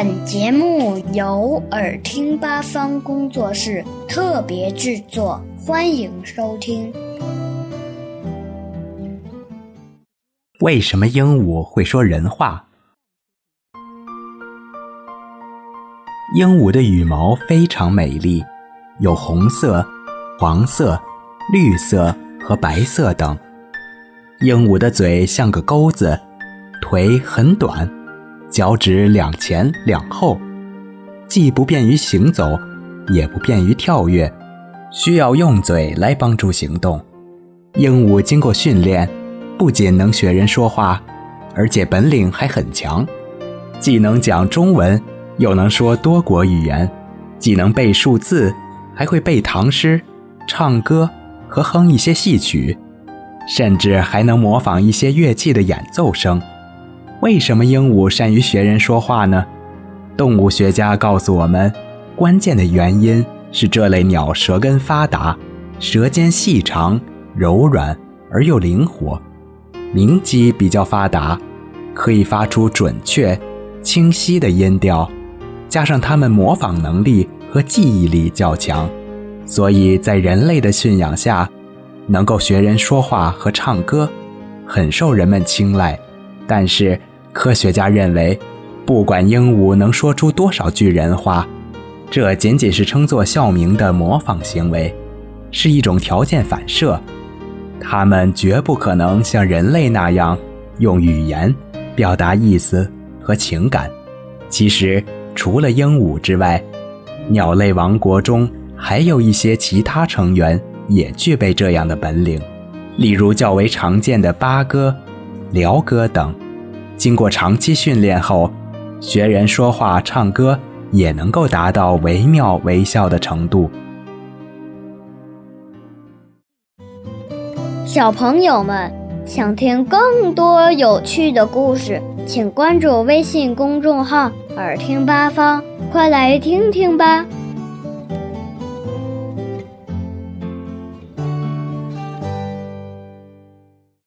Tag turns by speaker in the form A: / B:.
A: 本节目由耳听八方工作室特别制作，欢迎收听。
B: 为什么鹦鹉会说人话？鹦鹉的羽毛非常美丽，有红色、黄色、绿色和白色等。鹦鹉的嘴像个钩子，腿很短，脚趾两前两后，既不便于行走，也不便于跳跃，需要用嘴来帮助行动。鹦鹉经过训练，不仅能学人说话，而且本领还很强，既能讲中文。又能说多国语言，既能背数字，还会背唐诗、唱歌和哼一些戏曲，甚至还能模仿一些乐器的演奏声。为什么鹦鹉善于学人说话呢？动物学家告诉我们，关键的原因是这类鸟舌根发达，舌尖细长、柔软而又灵活，鸣肌比较发达，可以发出准确、清晰的音调。加上它们模仿能力和记忆力较强，所以在人类的驯养下，能够学人说话和唱歌，很受人们青睐。但是科学家认为，不管鹦鹉能说出多少句人话，这仅仅是称作校名的模仿行为，是一种条件反射。它们绝不可能像人类那样用语言表达意思和情感。其实。除了鹦鹉之外，鸟类王国中还有一些其他成员也具备这样的本领，例如较为常见的八哥、鹩哥等，经过长期训练后，学人说话、唱歌也能够达到惟妙惟肖的程度。
A: 小朋友们想听更多有趣的故事，请关注微信公众号。耳听八方，快来听听吧。